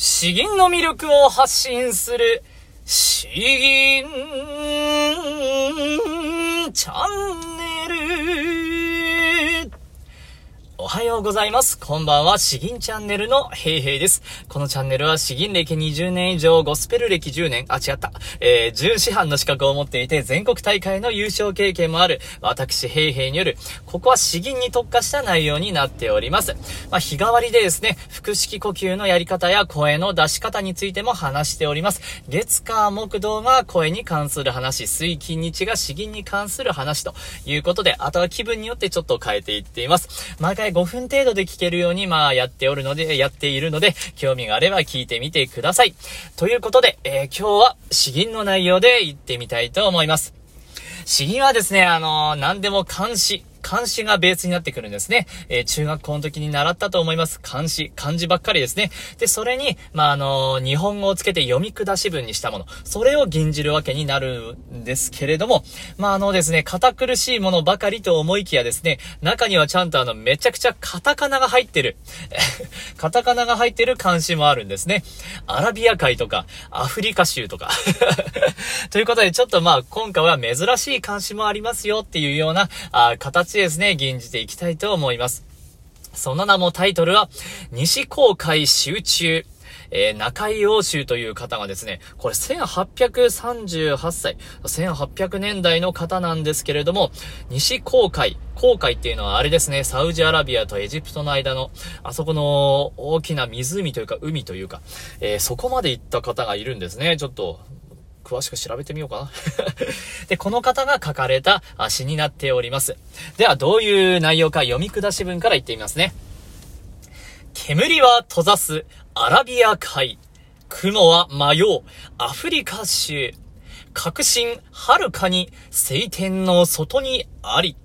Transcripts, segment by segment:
詩吟の魅力を発信する、詩吟チャンネル。おはようございます。こんばんは、詩吟チャンネルのヘイヘイです。このチャンネルは詩吟歴20年以上、ゴスペル歴10年、あ、違った。えー、準師範の資格を持っていて、全国大会の優勝経験もある、私ヘイヘイによる、ここは詩吟に特化した内容になっております。まあ、日替わりでですね、腹式呼吸のやり方や声の出し方についても話しております。月火木道が声に関する話、水金日が詩吟に関する話ということで、あとは気分によってちょっと変えていっています。毎回5分程度で聞けるように、まあ、やっておるので、やっているので、興味があれば聞いてみてください。ということで、えー、今日は詩吟の内容で行ってみたいと思います。詩吟はですね、あのー、何でも監視、漢詩がベースになってくるんですね。えー、中学校の時に習ったと思います。漢詩、漢字ばっかりですね。で、それに、まあ、あのー、日本語をつけて読み下し文にしたもの。それを吟じるわけになるんですけれども、まあ、あのですね、堅苦しいものばかりと思いきやですね、中にはちゃんとあの、めちゃくちゃカタカナが入ってる。カタカナが入ってる漢詩もあるんですね。アラビア海とか、アフリカ州とか。ということで、ちょっとまあ、今回は珍しい漢詩もありますよっていうような、あ形形ですね、吟じていきたいと思います。その名もタイトルは、西公海集中。えー、中井洋州という方がですね、これ1838歳、1800年代の方なんですけれども、西公海、公海っていうのはあれですね、サウジアラビアとエジプトの間の、あそこの大きな湖というか海というか、えー、そこまで行った方がいるんですね。ちょっと、詳しく調べてみようかな で、この方が書かれた詩になっております。では、どういう内容か読み下し文から言ってみますね。煙は閉ざすアラビア海。雲は迷うアフリカ州。確信はるかに晴天の外にあり。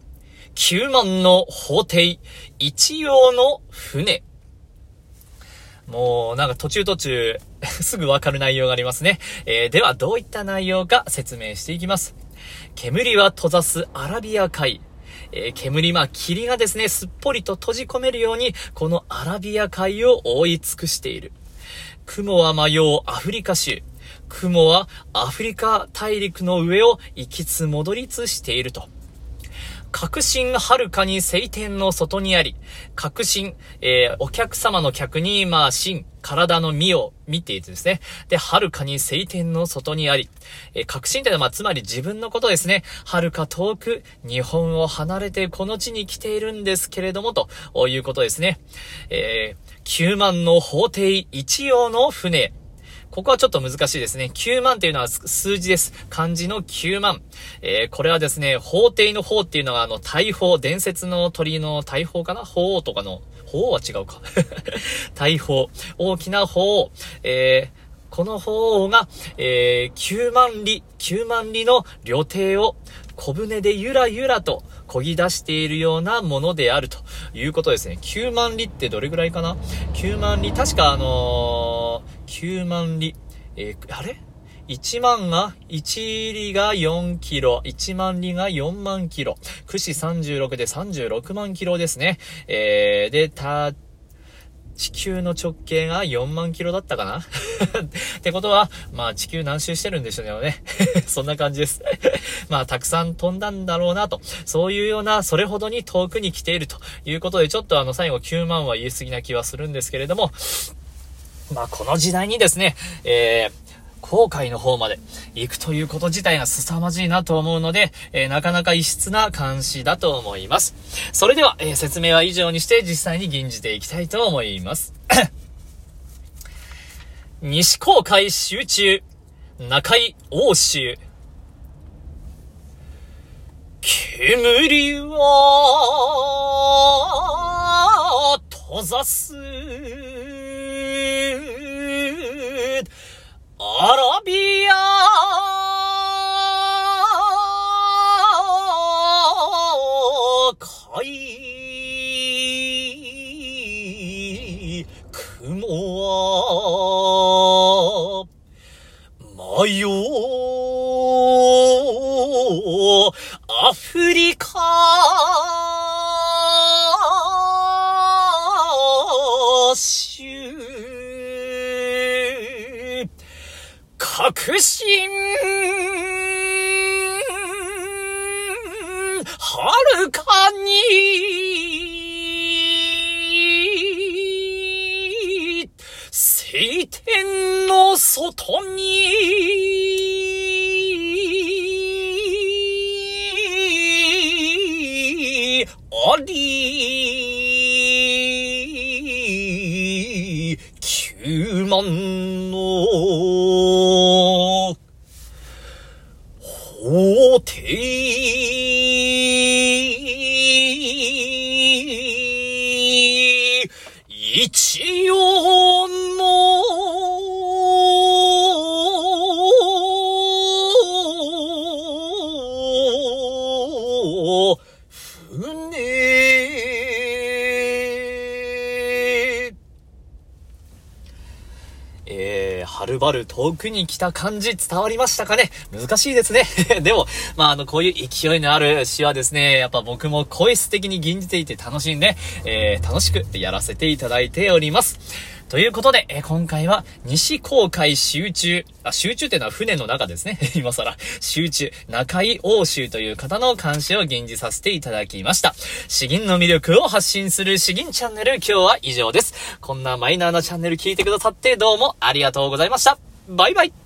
九万の法廷、一葉の船。もう、なんか途中途中 すぐわかる内容がありますね。えー、では、どういった内容か説明していきます。煙は閉ざすアラビア海。えー、煙、まあ、霧がですね、すっぽりと閉じ込めるように、このアラビア海を覆い尽くしている。雲は迷うアフリカ州。雲はアフリカ大陸の上を行きつ戻りつしていると。確信はるかに晴天の外にあり、確信、えー、お客様の客に、まあ、心、体の身を見ていてですね。で、はるかに晴天の外にあり、えー、確信というのは、まあ、つまり自分のことですね。はるか遠く、日本を離れてこの地に来ているんですけれども、ということですね。えー、9万の法廷一葉の船、ここはちょっと難しいですね。9万っていうのは数字です。漢字の9万。えー、これはですね、法廷の法っていうのはあの、大砲、伝説の鳥の大砲かな？鳳凰とかの、鳳凰は違うか。大砲。大きな砲。えーこの方が、えー、9万里、9万里の旅程を小舟でゆらゆらと漕ぎ出しているようなものであるということですね。9万里ってどれぐらいかな ?9 万里、確かあのー、9万里、えー、あれ？1万が、1里が4キロ、1万里が4万キロ、9市36で36万キロですね。えー、で、た、地球の直径が4万キロだったかな？ってことは、まあ地球何周してるんでしょうね。そんな感じです まあたくさん飛んだんだろうなと。そういうような、それほどに遠くに来ているということで、ちょっとあの最後9万は言い過ぎな気はするんですけれども、まあこの時代にですね、えー航海の方まで行くということ自体が凄まじいなと思うので、えー、なかなか異質な監視だと思います。それでは、えー、説明は以上にして実際に吟じていきたいと思います。西航海集中、中井欧州。煙は閉ざす。アラビア海雲は迷うアフリカ苦心。はるかに。晴天の外に。法廷一応はるばる遠くに来た感じ伝わりましたかね？難しいですね。でも、まあ、あの、こういう勢いのある詩はですね、やっぱ僕も声質的に吟じていて楽しんで、えー、楽しくやらせていただいております。ということで、え今回は西航海集中、あ、集中っていうのは船の中ですね。今更。集中、中井欧州という方の監視を現じさせていただきました。詩吟の魅力を発信する詩吟チャンネル、今日は以上です。こんなマイナーなチャンネル聞いてくださってどうもありがとうございました。バイバイ